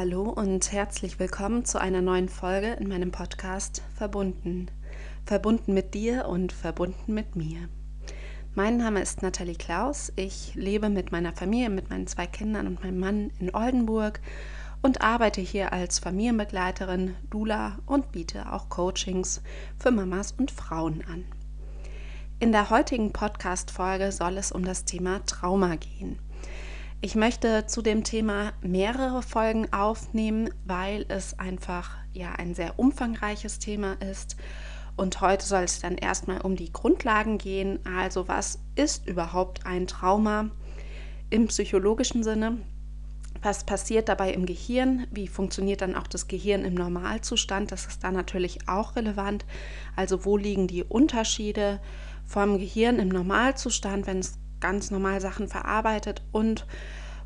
Hallo und herzlich willkommen zu einer neuen Folge in meinem Podcast Verbunden. Verbunden mit dir und verbunden mit mir. Mein Name ist Nathalie Klaus. Ich lebe mit meiner Familie, mit meinen zwei Kindern und meinem Mann in Oldenburg und arbeite hier als Familienbegleiterin, Dula und biete auch Coachings für Mamas und Frauen an. In der heutigen Podcast-Folge soll es um das Thema Trauma gehen. Ich möchte zu dem Thema mehrere Folgen aufnehmen, weil es einfach ja ein sehr umfangreiches Thema ist. Und heute soll es dann erstmal um die Grundlagen gehen. Also was ist überhaupt ein Trauma im psychologischen Sinne? Was passiert dabei im Gehirn? Wie funktioniert dann auch das Gehirn im Normalzustand? Das ist dann natürlich auch relevant. Also wo liegen die Unterschiede vom Gehirn im Normalzustand, wenn es ganz normal Sachen verarbeitet und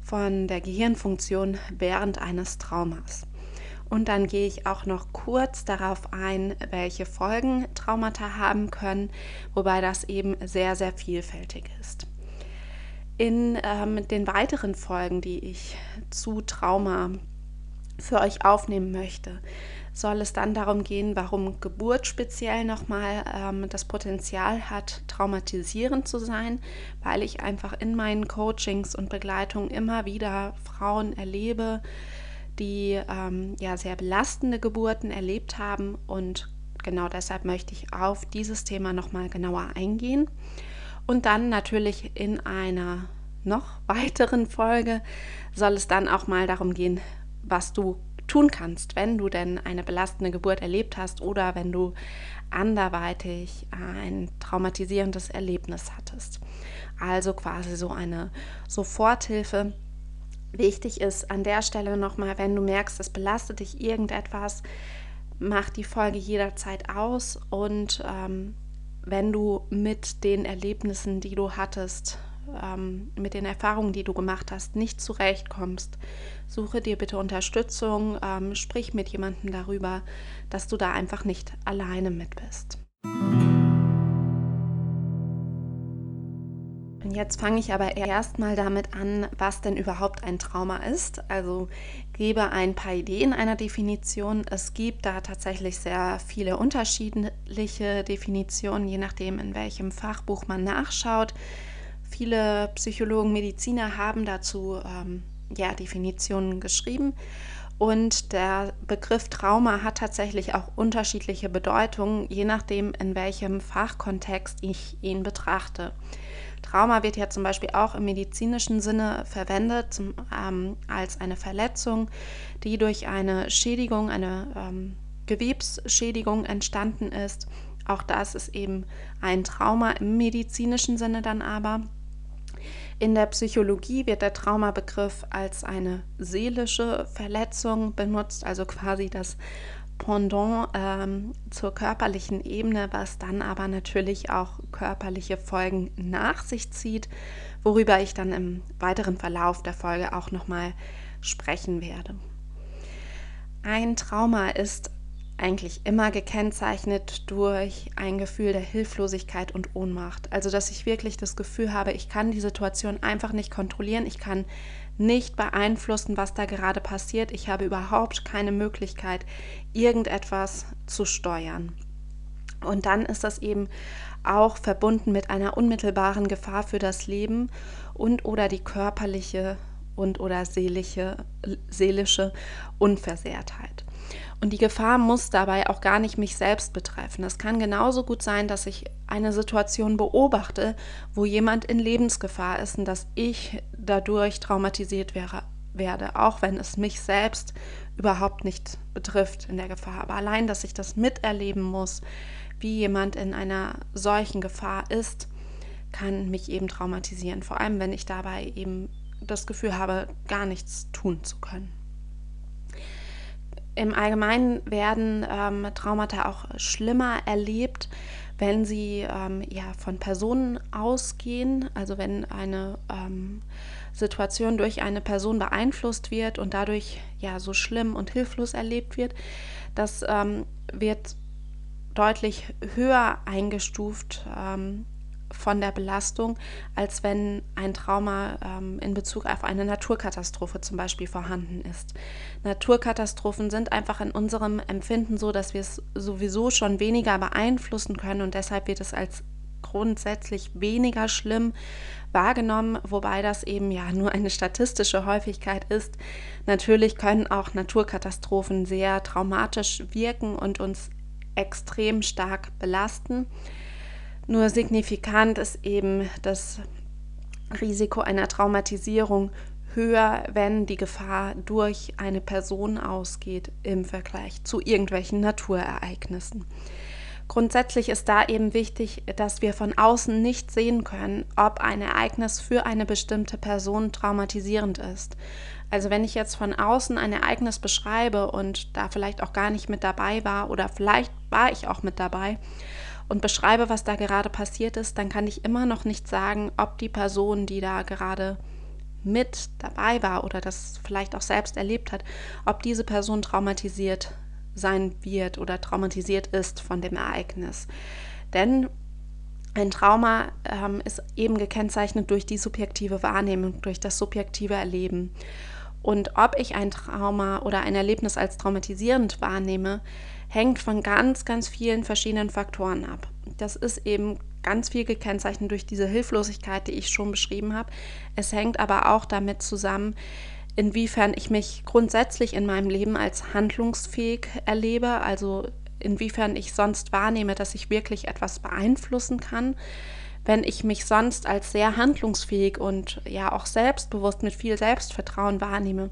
von der Gehirnfunktion während eines Traumas. Und dann gehe ich auch noch kurz darauf ein, welche Folgen Traumata haben können, wobei das eben sehr, sehr vielfältig ist. In ähm, den weiteren Folgen, die ich zu Trauma für euch aufnehmen möchte, soll es dann darum gehen, warum Geburt speziell nochmal ähm, das Potenzial hat, traumatisierend zu sein, weil ich einfach in meinen Coachings und Begleitungen immer wieder Frauen erlebe, die ähm, ja sehr belastende Geburten erlebt haben. Und genau deshalb möchte ich auf dieses Thema nochmal genauer eingehen. Und dann natürlich in einer noch weiteren Folge soll es dann auch mal darum gehen, was du tun kannst, wenn du denn eine belastende Geburt erlebt hast oder wenn du anderweitig ein traumatisierendes Erlebnis hattest. Also quasi so eine Soforthilfe. Wichtig ist an der Stelle nochmal, wenn du merkst, es belastet dich irgendetwas, mach die Folge jederzeit aus und ähm, wenn du mit den Erlebnissen, die du hattest, ähm, mit den Erfahrungen, die du gemacht hast, nicht zurechtkommst, suche dir bitte Unterstützung, ähm, sprich mit jemandem darüber, dass du da einfach nicht alleine mit bist. Und jetzt fange ich aber erstmal damit an, was denn überhaupt ein Trauma ist. Also gebe ein paar Ideen einer Definition. Es gibt da tatsächlich sehr viele unterschiedliche Definitionen, je nachdem, in welchem Fachbuch man nachschaut. Viele Psychologen, Mediziner haben dazu ähm, ja, Definitionen geschrieben. Und der Begriff Trauma hat tatsächlich auch unterschiedliche Bedeutungen, je nachdem, in welchem Fachkontext ich ihn betrachte. Trauma wird ja zum Beispiel auch im medizinischen Sinne verwendet zum, ähm, als eine Verletzung, die durch eine Schädigung, eine ähm, Gewebsschädigung entstanden ist. Auch das ist eben ein Trauma im medizinischen Sinne dann aber. In der Psychologie wird der Traumabegriff als eine seelische Verletzung benutzt, also quasi das Pendant ähm, zur körperlichen Ebene, was dann aber natürlich auch körperliche Folgen nach sich zieht, worüber ich dann im weiteren Verlauf der Folge auch nochmal sprechen werde. Ein Trauma ist eigentlich immer gekennzeichnet durch ein Gefühl der Hilflosigkeit und Ohnmacht. Also dass ich wirklich das Gefühl habe, ich kann die Situation einfach nicht kontrollieren, ich kann nicht beeinflussen, was da gerade passiert, ich habe überhaupt keine Möglichkeit, irgendetwas zu steuern. Und dann ist das eben auch verbunden mit einer unmittelbaren Gefahr für das Leben und oder die körperliche und oder seelische, seelische Unversehrtheit. Und die Gefahr muss dabei auch gar nicht mich selbst betreffen. Es kann genauso gut sein, dass ich eine Situation beobachte, wo jemand in Lebensgefahr ist und dass ich dadurch traumatisiert wäre, werde, auch wenn es mich selbst überhaupt nicht betrifft in der Gefahr. Aber allein, dass ich das miterleben muss, wie jemand in einer solchen Gefahr ist, kann mich eben traumatisieren. Vor allem, wenn ich dabei eben das Gefühl habe, gar nichts tun zu können. Im Allgemeinen werden ähm, Traumata auch schlimmer erlebt, wenn sie ähm, ja, von Personen ausgehen, also wenn eine ähm, Situation durch eine Person beeinflusst wird und dadurch ja so schlimm und hilflos erlebt wird. Das ähm, wird deutlich höher eingestuft ähm, von der Belastung, als wenn ein Trauma ähm, in Bezug auf eine Naturkatastrophe zum Beispiel vorhanden ist. Naturkatastrophen sind einfach in unserem Empfinden so, dass wir es sowieso schon weniger beeinflussen können und deshalb wird es als grundsätzlich weniger schlimm wahrgenommen, wobei das eben ja nur eine statistische Häufigkeit ist. Natürlich können auch Naturkatastrophen sehr traumatisch wirken und uns extrem stark belasten. Nur signifikant ist eben das Risiko einer Traumatisierung höher, wenn die Gefahr durch eine Person ausgeht im Vergleich zu irgendwelchen Naturereignissen. Grundsätzlich ist da eben wichtig, dass wir von außen nicht sehen können, ob ein Ereignis für eine bestimmte Person traumatisierend ist. Also wenn ich jetzt von außen ein Ereignis beschreibe und da vielleicht auch gar nicht mit dabei war oder vielleicht war ich auch mit dabei und beschreibe, was da gerade passiert ist, dann kann ich immer noch nicht sagen, ob die Person, die da gerade mit dabei war oder das vielleicht auch selbst erlebt hat, ob diese Person traumatisiert sein wird oder traumatisiert ist von dem Ereignis. Denn ein Trauma ähm, ist eben gekennzeichnet durch die subjektive Wahrnehmung, durch das subjektive Erleben. Und ob ich ein Trauma oder ein Erlebnis als traumatisierend wahrnehme, hängt von ganz, ganz vielen verschiedenen Faktoren ab. Das ist eben ganz viel gekennzeichnet durch diese Hilflosigkeit, die ich schon beschrieben habe. Es hängt aber auch damit zusammen, inwiefern ich mich grundsätzlich in meinem Leben als handlungsfähig erlebe, also inwiefern ich sonst wahrnehme, dass ich wirklich etwas beeinflussen kann. Wenn ich mich sonst als sehr handlungsfähig und ja auch selbstbewusst mit viel Selbstvertrauen wahrnehme,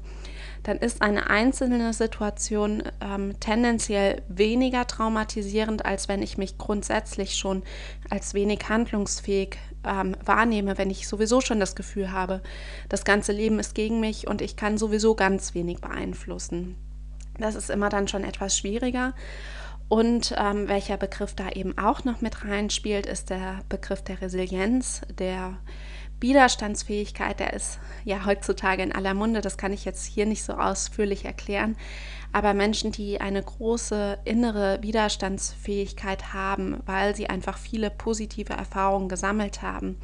dann ist eine einzelne Situation ähm, tendenziell weniger traumatisierend, als wenn ich mich grundsätzlich schon als wenig handlungsfähig ähm, wahrnehme, wenn ich sowieso schon das Gefühl habe, das ganze Leben ist gegen mich und ich kann sowieso ganz wenig beeinflussen. Das ist immer dann schon etwas schwieriger. Und ähm, welcher Begriff da eben auch noch mit reinspielt, ist der Begriff der Resilienz, der Widerstandsfähigkeit, der ist ja heutzutage in aller Munde, das kann ich jetzt hier nicht so ausführlich erklären, aber Menschen, die eine große innere Widerstandsfähigkeit haben, weil sie einfach viele positive Erfahrungen gesammelt haben,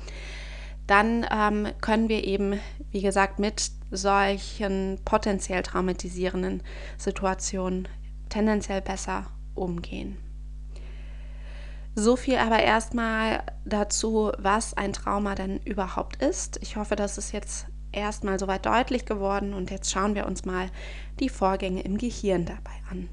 dann ähm, können wir eben, wie gesagt, mit solchen potenziell traumatisierenden Situationen tendenziell besser umgehen. So viel aber erstmal dazu, was ein Trauma denn überhaupt ist. Ich hoffe, das ist jetzt erstmal soweit deutlich geworden und jetzt schauen wir uns mal die Vorgänge im Gehirn dabei an.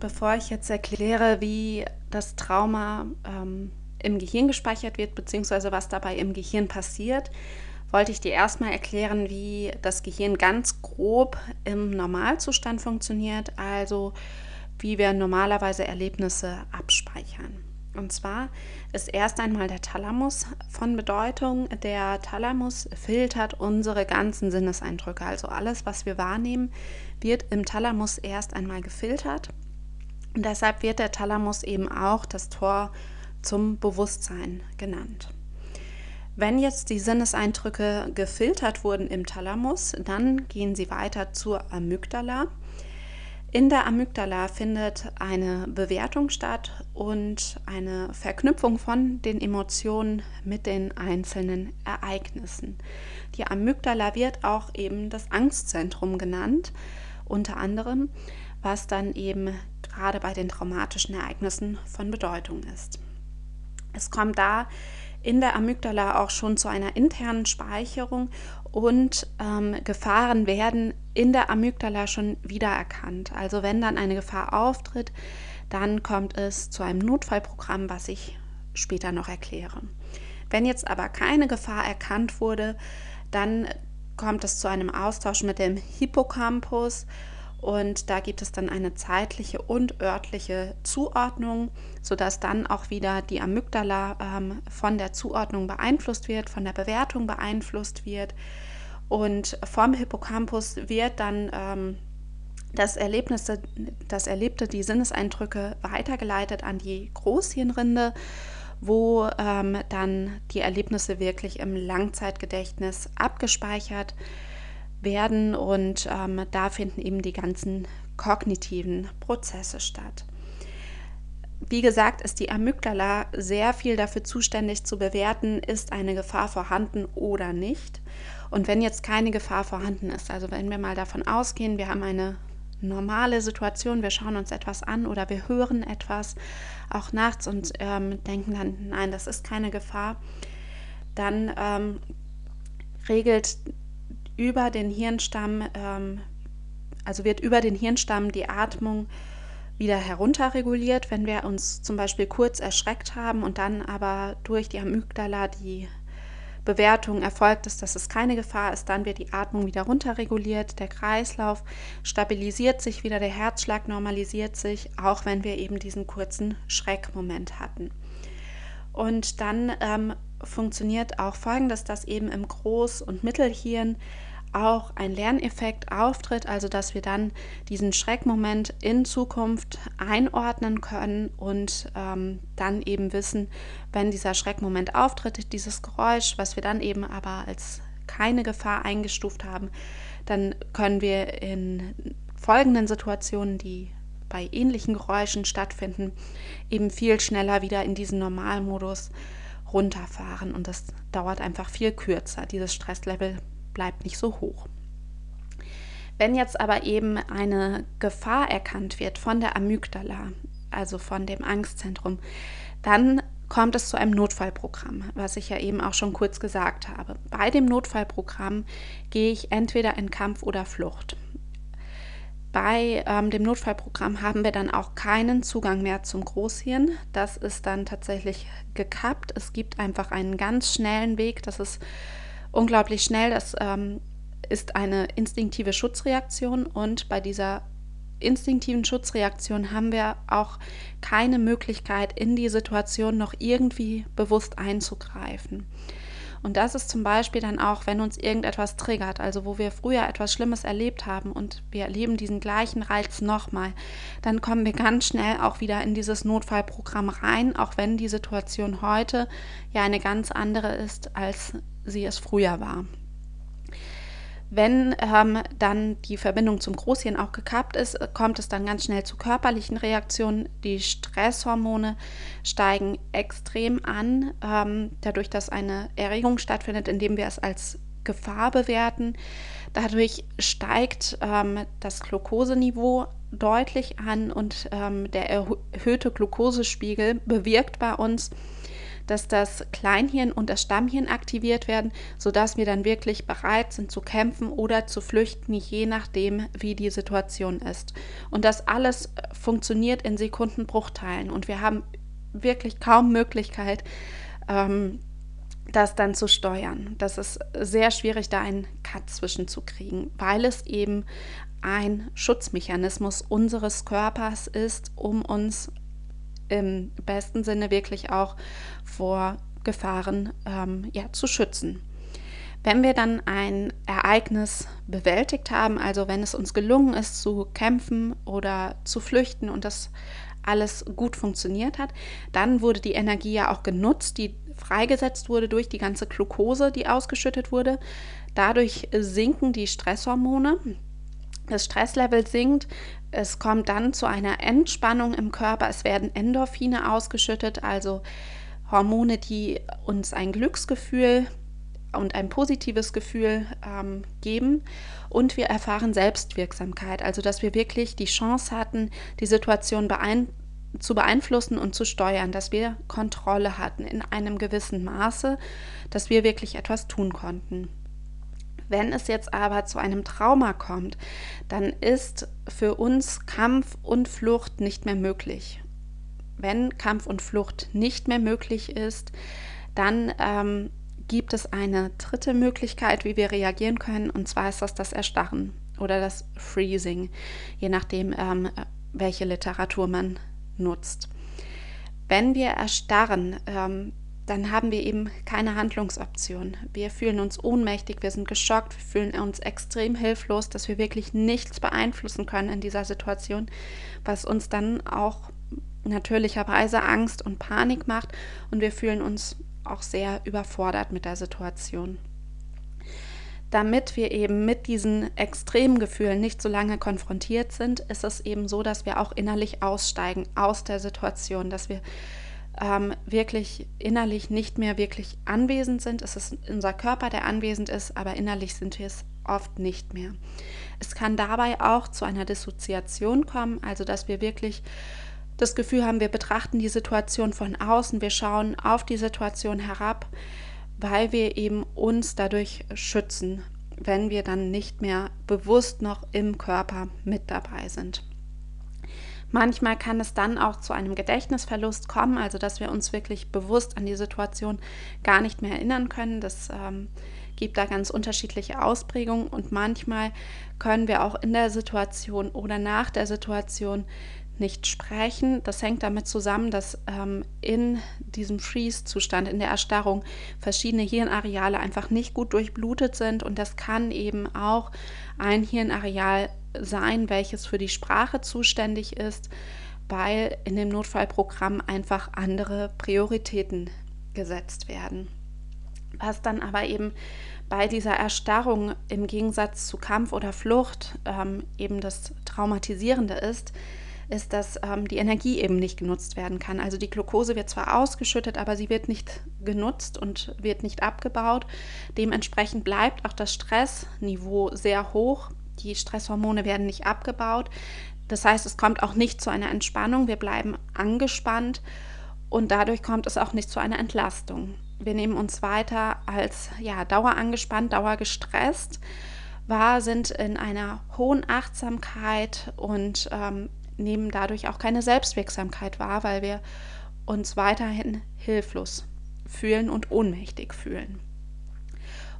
Bevor ich jetzt erkläre, wie das Trauma ähm, im Gehirn gespeichert wird, beziehungsweise was dabei im Gehirn passiert, wollte ich dir erstmal erklären, wie das Gehirn ganz grob im Normalzustand funktioniert, also wie wir normalerweise Erlebnisse abspeichern. Und zwar ist erst einmal der Thalamus von Bedeutung. Der Thalamus filtert unsere ganzen Sinneseindrücke, also alles, was wir wahrnehmen, wird im Thalamus erst einmal gefiltert. Und deshalb wird der Thalamus eben auch das Tor zum Bewusstsein genannt. Wenn jetzt die Sinneseindrücke gefiltert wurden im Thalamus, dann gehen sie weiter zur Amygdala. In der Amygdala findet eine Bewertung statt und eine Verknüpfung von den Emotionen mit den einzelnen Ereignissen. Die Amygdala wird auch eben das Angstzentrum genannt, unter anderem, was dann eben gerade bei den traumatischen Ereignissen von Bedeutung ist. Es kommt da in der Amygdala auch schon zu einer internen Speicherung und ähm, Gefahren werden in der Amygdala schon wiedererkannt. Also wenn dann eine Gefahr auftritt, dann kommt es zu einem Notfallprogramm, was ich später noch erkläre. Wenn jetzt aber keine Gefahr erkannt wurde, dann kommt es zu einem Austausch mit dem Hippocampus und da gibt es dann eine zeitliche und örtliche Zuordnung, sodass dann auch wieder die Amygdala ähm, von der Zuordnung beeinflusst wird, von der Bewertung beeinflusst wird. Und vom Hippocampus wird dann ähm, das, Erlebnisse, das Erlebte, die Sinneseindrücke weitergeleitet an die Großhirnrinde, wo ähm, dann die Erlebnisse wirklich im Langzeitgedächtnis abgespeichert werden werden und ähm, da finden eben die ganzen kognitiven Prozesse statt. wie gesagt, ist die Amygdala sehr viel dafür zuständig zu bewerten, ist eine Gefahr vorhanden oder nicht. Und wenn jetzt keine Gefahr vorhanden ist, also wenn wir mal davon ausgehen, wir haben eine normale Situation, wir schauen uns etwas an oder wir hören etwas, auch nachts und ähm, denken dann, nein, das ist keine Gefahr, dann ähm, regelt über den Hirnstamm, ähm, also wird über den Hirnstamm die Atmung wieder herunterreguliert, wenn wir uns zum Beispiel kurz erschreckt haben und dann aber durch die Amygdala die Bewertung erfolgt ist, dass es keine Gefahr ist, dann wird die Atmung wieder runterreguliert, der Kreislauf stabilisiert sich wieder, der Herzschlag normalisiert sich, auch wenn wir eben diesen kurzen Schreckmoment hatten. Und dann ähm, funktioniert auch Folgendes, dass eben im Groß- und Mittelhirn auch ein Lerneffekt auftritt, also dass wir dann diesen Schreckmoment in Zukunft einordnen können und ähm, dann eben wissen, wenn dieser Schreckmoment auftritt, dieses Geräusch, was wir dann eben aber als keine Gefahr eingestuft haben, dann können wir in folgenden Situationen, die bei ähnlichen Geräuschen stattfinden, eben viel schneller wieder in diesen Normalmodus runterfahren und das dauert einfach viel kürzer. Dieses Stresslevel bleibt nicht so hoch. Wenn jetzt aber eben eine Gefahr erkannt wird von der Amygdala, also von dem Angstzentrum, dann kommt es zu einem Notfallprogramm, was ich ja eben auch schon kurz gesagt habe. Bei dem Notfallprogramm gehe ich entweder in Kampf oder Flucht. Bei ähm, dem Notfallprogramm haben wir dann auch keinen Zugang mehr zum Großhirn. Das ist dann tatsächlich gekappt. Es gibt einfach einen ganz schnellen Weg. Das ist unglaublich schnell. Das ähm, ist eine instinktive Schutzreaktion und bei dieser instinktiven Schutzreaktion haben wir auch keine Möglichkeit, in die Situation noch irgendwie bewusst einzugreifen. Und das ist zum Beispiel dann auch, wenn uns irgendetwas triggert, also wo wir früher etwas Schlimmes erlebt haben und wir erleben diesen gleichen Reiz nochmal, dann kommen wir ganz schnell auch wieder in dieses Notfallprogramm rein, auch wenn die Situation heute ja eine ganz andere ist, als sie es früher war. Wenn ähm, dann die Verbindung zum Großhirn auch gekappt ist, kommt es dann ganz schnell zu körperlichen Reaktionen. Die Stresshormone steigen extrem an, ähm, dadurch, dass eine Erregung stattfindet, indem wir es als Gefahr bewerten. Dadurch steigt ähm, das Glukoseniveau deutlich an und ähm, der erhöhte Glukosespiegel bewirkt bei uns, dass das Kleinhirn und das Stammhirn aktiviert werden, sodass wir dann wirklich bereit sind zu kämpfen oder zu flüchten, je nachdem, wie die Situation ist. Und das alles äh, funktioniert in Sekundenbruchteilen und wir haben wirklich kaum Möglichkeit, ähm, das dann zu steuern. Das ist sehr schwierig, da einen Cut zwischenzukriegen, weil es eben ein Schutzmechanismus unseres Körpers ist, um uns im besten Sinne wirklich auch vor Gefahren ähm, ja, zu schützen. Wenn wir dann ein Ereignis bewältigt haben, also wenn es uns gelungen ist zu kämpfen oder zu flüchten und das alles gut funktioniert hat, dann wurde die Energie ja auch genutzt, die freigesetzt wurde durch die ganze Glucose, die ausgeschüttet wurde. Dadurch sinken die Stresshormone. Das Stresslevel sinkt, es kommt dann zu einer Entspannung im Körper. Es werden Endorphine ausgeschüttet, also Hormone, die uns ein Glücksgefühl und ein positives Gefühl ähm, geben. Und wir erfahren Selbstwirksamkeit, also dass wir wirklich die Chance hatten, die Situation beein zu beeinflussen und zu steuern, dass wir Kontrolle hatten in einem gewissen Maße, dass wir wirklich etwas tun konnten. Wenn es jetzt aber zu einem Trauma kommt, dann ist für uns Kampf und Flucht nicht mehr möglich. Wenn Kampf und Flucht nicht mehr möglich ist, dann ähm, gibt es eine dritte Möglichkeit, wie wir reagieren können, und zwar ist das das Erstarren oder das Freezing, je nachdem, ähm, welche Literatur man nutzt. Wenn wir erstarren, ähm, dann haben wir eben keine Handlungsoption. Wir fühlen uns ohnmächtig, wir sind geschockt, wir fühlen uns extrem hilflos, dass wir wirklich nichts beeinflussen können in dieser Situation, was uns dann auch natürlicherweise Angst und Panik macht und wir fühlen uns auch sehr überfordert mit der Situation. damit wir eben mit diesen extremen Gefühlen nicht so lange konfrontiert sind, ist es eben so, dass wir auch innerlich aussteigen aus der Situation, dass wir ähm, wirklich innerlich nicht mehr wirklich anwesend sind. Es ist unser Körper, der anwesend ist, aber innerlich sind wir es oft nicht mehr. Es kann dabei auch zu einer Dissoziation kommen, also dass wir wirklich das Gefühl haben, wir betrachten die Situation von außen, wir schauen auf die Situation herab, weil wir eben uns dadurch schützen, wenn wir dann nicht mehr bewusst noch im Körper mit dabei sind. Manchmal kann es dann auch zu einem Gedächtnisverlust kommen, also dass wir uns wirklich bewusst an die Situation gar nicht mehr erinnern können. Das ähm, gibt da ganz unterschiedliche Ausprägungen und manchmal können wir auch in der Situation oder nach der Situation nicht sprechen. Das hängt damit zusammen, dass ähm, in diesem Freeze-Zustand, in der Erstarrung, verschiedene Hirnareale einfach nicht gut durchblutet sind und das kann eben auch ein Hirnareal sein, welches für die Sprache zuständig ist, weil in dem Notfallprogramm einfach andere Prioritäten gesetzt werden. Was dann aber eben bei dieser Erstarrung im Gegensatz zu Kampf oder Flucht ähm, eben das Traumatisierende ist, ist, dass ähm, die Energie eben nicht genutzt werden kann. Also die Glucose wird zwar ausgeschüttet, aber sie wird nicht genutzt und wird nicht abgebaut. Dementsprechend bleibt auch das Stressniveau sehr hoch. Die Stresshormone werden nicht abgebaut. Das heißt, es kommt auch nicht zu einer Entspannung. Wir bleiben angespannt und dadurch kommt es auch nicht zu einer Entlastung. Wir nehmen uns weiter als ja, dauerangespannt, dauergestresst wahr, sind in einer hohen Achtsamkeit und ähm, nehmen dadurch auch keine Selbstwirksamkeit wahr, weil wir uns weiterhin hilflos fühlen und ohnmächtig fühlen.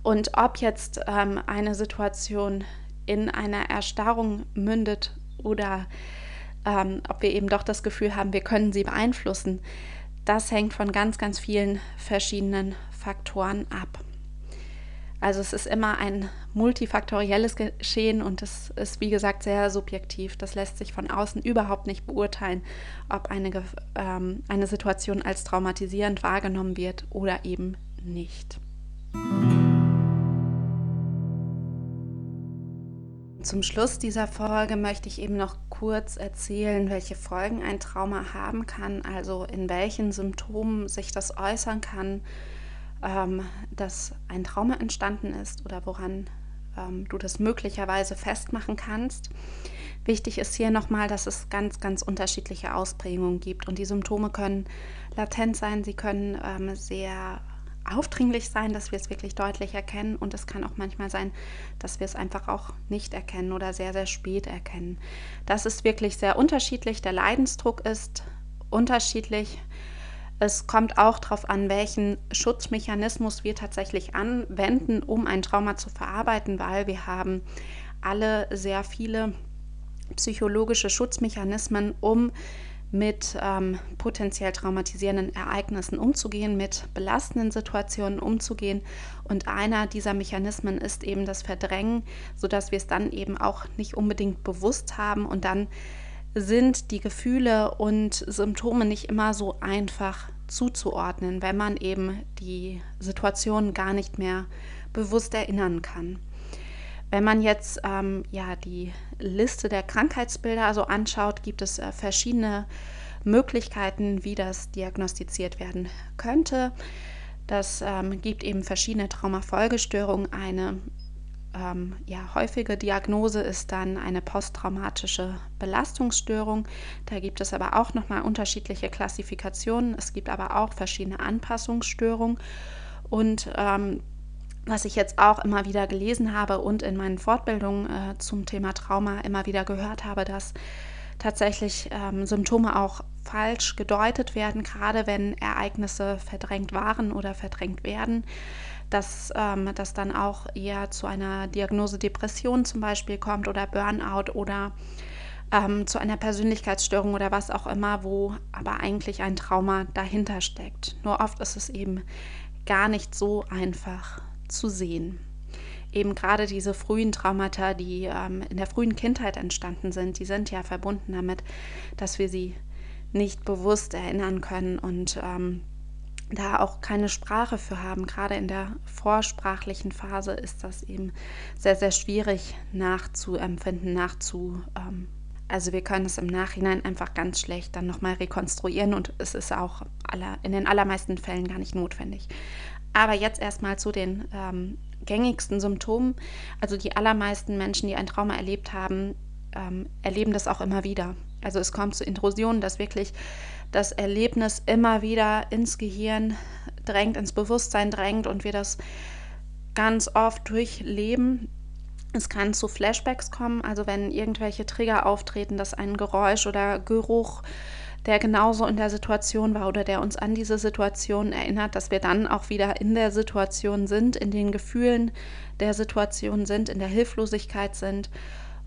Und ob jetzt ähm, eine Situation in einer Erstarrung mündet oder ähm, ob wir eben doch das Gefühl haben, wir können sie beeinflussen, das hängt von ganz, ganz vielen verschiedenen Faktoren ab. Also es ist immer ein multifaktorielles Geschehen und es ist, wie gesagt, sehr subjektiv. Das lässt sich von außen überhaupt nicht beurteilen, ob eine, ähm, eine Situation als traumatisierend wahrgenommen wird oder eben nicht. Zum Schluss dieser Folge möchte ich eben noch kurz erzählen, welche Folgen ein Trauma haben kann, also in welchen Symptomen sich das äußern kann ähm, dass ein Trauma entstanden ist oder woran ähm, du das möglicherweise festmachen kannst. Wichtig ist hier nochmal, dass es ganz, ganz unterschiedliche Ausprägungen gibt und die Symptome können latent sein, sie können ähm, sehr aufdringlich sein, dass wir es wirklich deutlich erkennen und es kann auch manchmal sein, dass wir es einfach auch nicht erkennen oder sehr, sehr spät erkennen. Das ist wirklich sehr unterschiedlich. Der Leidensdruck ist unterschiedlich. Es kommt auch darauf an, welchen Schutzmechanismus wir tatsächlich anwenden, um ein Trauma zu verarbeiten, weil wir haben alle sehr viele psychologische Schutzmechanismen, um mit ähm, potenziell traumatisierenden Ereignissen umzugehen, mit belastenden Situationen umzugehen. Und einer dieser Mechanismen ist eben das Verdrängen, sodass wir es dann eben auch nicht unbedingt bewusst haben und dann sind die Gefühle und Symptome nicht immer so einfach zuzuordnen, wenn man eben die Situation gar nicht mehr bewusst erinnern kann. Wenn man jetzt ähm, ja die Liste der Krankheitsbilder also anschaut, gibt es äh, verschiedene Möglichkeiten, wie das diagnostiziert werden könnte. Das ähm, gibt eben verschiedene Traumafolgestörungen. Eine ähm, ja, häufige Diagnose ist dann eine posttraumatische Belastungsstörung. Da gibt es aber auch nochmal unterschiedliche Klassifikationen. Es gibt aber auch verschiedene Anpassungsstörungen. Und ähm, was ich jetzt auch immer wieder gelesen habe und in meinen Fortbildungen äh, zum Thema Trauma immer wieder gehört habe, dass tatsächlich ähm, Symptome auch falsch gedeutet werden, gerade wenn Ereignisse verdrängt waren oder verdrängt werden dass ähm, das dann auch eher zu einer Diagnose Depression zum Beispiel kommt oder Burnout oder ähm, zu einer Persönlichkeitsstörung oder was auch immer, wo aber eigentlich ein Trauma dahinter steckt. Nur oft ist es eben gar nicht so einfach zu sehen. Eben gerade diese frühen Traumata, die ähm, in der frühen Kindheit entstanden sind, die sind ja verbunden damit, dass wir sie nicht bewusst erinnern können und ähm, da auch keine Sprache für haben. Gerade in der vorsprachlichen Phase ist das eben sehr, sehr schwierig nachzuempfinden, nachzu. Ähm, also wir können es im Nachhinein einfach ganz schlecht dann nochmal rekonstruieren und es ist auch aller, in den allermeisten Fällen gar nicht notwendig. Aber jetzt erstmal zu den ähm, gängigsten Symptomen. Also die allermeisten Menschen, die ein Trauma erlebt haben, ähm, erleben das auch immer wieder. Also es kommt zu Intrusionen, dass wirklich das Erlebnis immer wieder ins Gehirn drängt, ins Bewusstsein drängt und wir das ganz oft durchleben. Es kann zu Flashbacks kommen, also wenn irgendwelche Trigger auftreten, dass ein Geräusch oder Geruch, der genauso in der Situation war oder der uns an diese Situation erinnert, dass wir dann auch wieder in der Situation sind, in den Gefühlen der Situation sind, in der Hilflosigkeit sind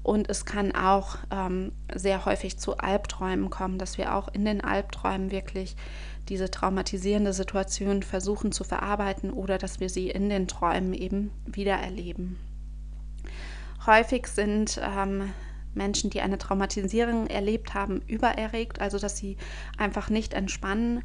und es kann auch ähm, sehr häufig zu Albträumen kommen, dass wir auch in den Albträumen wirklich diese traumatisierende Situation versuchen zu verarbeiten oder dass wir sie in den Träumen eben wieder erleben. Häufig sind ähm, Menschen, die eine Traumatisierung erlebt haben, übererregt, also dass sie einfach nicht entspannen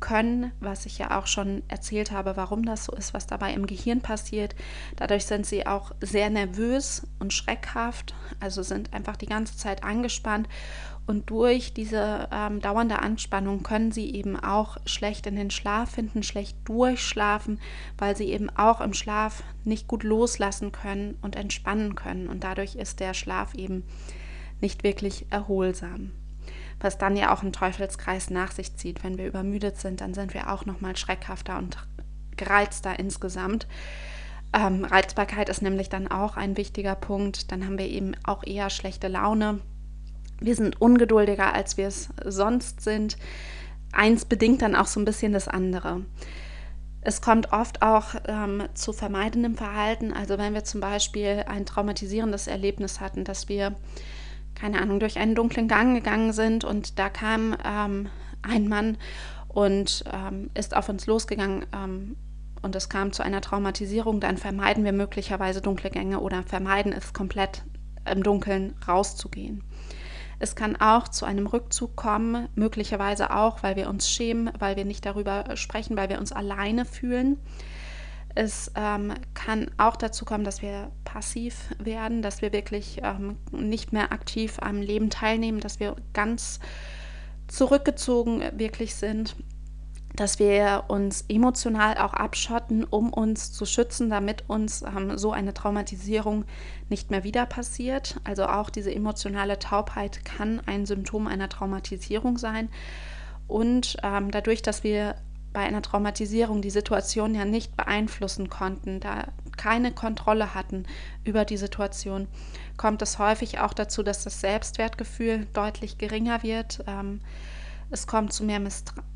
können, was ich ja auch schon erzählt habe, warum das so ist, was dabei im Gehirn passiert. Dadurch sind sie auch sehr nervös und schreckhaft, also sind einfach die ganze Zeit angespannt und durch diese ähm, dauernde Anspannung können sie eben auch schlecht in den Schlaf finden, schlecht durchschlafen, weil sie eben auch im Schlaf nicht gut loslassen können und entspannen können. Und dadurch ist der Schlaf eben nicht wirklich erholsam was dann ja auch einen Teufelskreis nach sich zieht. Wenn wir übermüdet sind, dann sind wir auch nochmal schreckhafter und gereizter insgesamt. Ähm, Reizbarkeit ist nämlich dann auch ein wichtiger Punkt. Dann haben wir eben auch eher schlechte Laune. Wir sind ungeduldiger, als wir es sonst sind. Eins bedingt dann auch so ein bisschen das andere. Es kommt oft auch ähm, zu vermeidendem Verhalten. Also wenn wir zum Beispiel ein traumatisierendes Erlebnis hatten, dass wir keine Ahnung, durch einen dunklen Gang gegangen sind und da kam ähm, ein Mann und ähm, ist auf uns losgegangen ähm, und es kam zu einer Traumatisierung, dann vermeiden wir möglicherweise dunkle Gänge oder vermeiden es komplett im Dunkeln rauszugehen. Es kann auch zu einem Rückzug kommen, möglicherweise auch, weil wir uns schämen, weil wir nicht darüber sprechen, weil wir uns alleine fühlen. Es ähm, kann auch dazu kommen, dass wir passiv werden, dass wir wirklich ähm, nicht mehr aktiv am Leben teilnehmen, dass wir ganz zurückgezogen wirklich sind, dass wir uns emotional auch abschotten, um uns zu schützen, damit uns ähm, so eine Traumatisierung nicht mehr wieder passiert. Also auch diese emotionale Taubheit kann ein Symptom einer Traumatisierung sein. Und ähm, dadurch, dass wir bei einer Traumatisierung die Situation ja nicht beeinflussen konnten, da keine Kontrolle hatten über die Situation, kommt es häufig auch dazu, dass das Selbstwertgefühl deutlich geringer wird. Ähm, es kommt zu mehr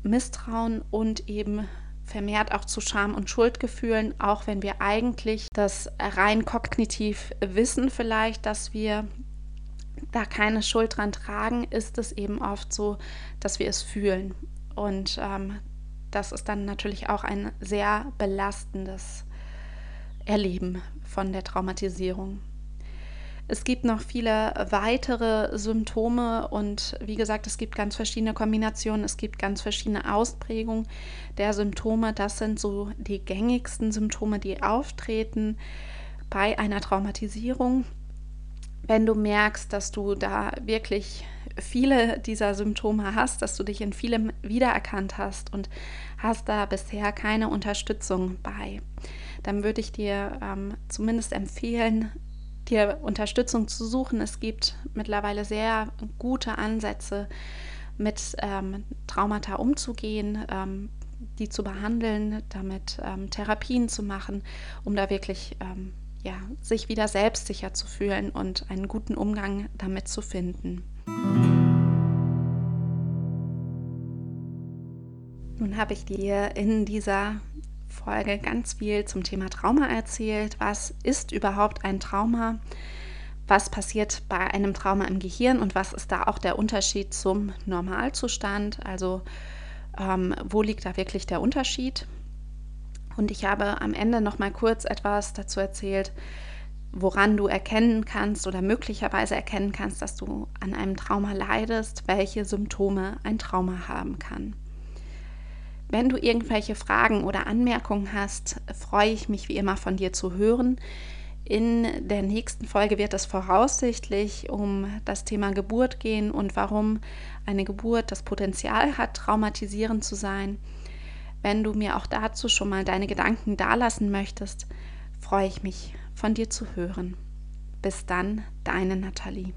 Misstrauen und eben vermehrt auch zu Scham- und Schuldgefühlen, auch wenn wir eigentlich das rein kognitiv wissen vielleicht, dass wir da keine Schuld dran tragen, ist es eben oft so, dass wir es fühlen. Und ähm, das ist dann natürlich auch ein sehr belastendes Erleben von der Traumatisierung. Es gibt noch viele weitere Symptome und wie gesagt, es gibt ganz verschiedene Kombinationen, es gibt ganz verschiedene Ausprägungen der Symptome. Das sind so die gängigsten Symptome, die auftreten bei einer Traumatisierung. Wenn du merkst, dass du da wirklich viele dieser Symptome hast, dass du dich in vielem wiedererkannt hast und hast da bisher keine Unterstützung bei, dann würde ich dir ähm, zumindest empfehlen, dir Unterstützung zu suchen. Es gibt mittlerweile sehr gute Ansätze, mit ähm, Traumata umzugehen, ähm, die zu behandeln, damit ähm, Therapien zu machen, um da wirklich ähm, ja, sich wieder selbstsicher zu fühlen und einen guten Umgang damit zu finden. Nun habe ich dir in dieser Folge ganz viel zum Thema Trauma erzählt. Was ist überhaupt ein Trauma? Was passiert bei einem Trauma im Gehirn und was ist da auch der Unterschied zum Normalzustand? Also ähm, wo liegt da wirklich der Unterschied? Und ich habe am Ende noch mal kurz etwas dazu erzählt, woran du erkennen kannst oder möglicherweise erkennen kannst, dass du an einem Trauma leidest, welche Symptome ein Trauma haben kann. Wenn du irgendwelche Fragen oder Anmerkungen hast, freue ich mich wie immer von dir zu hören. In der nächsten Folge wird es voraussichtlich um das Thema Geburt gehen und warum eine Geburt das Potenzial hat, traumatisierend zu sein. Wenn du mir auch dazu schon mal deine Gedanken dalassen möchtest, freue ich mich von dir zu hören. Bis dann, deine Nathalie.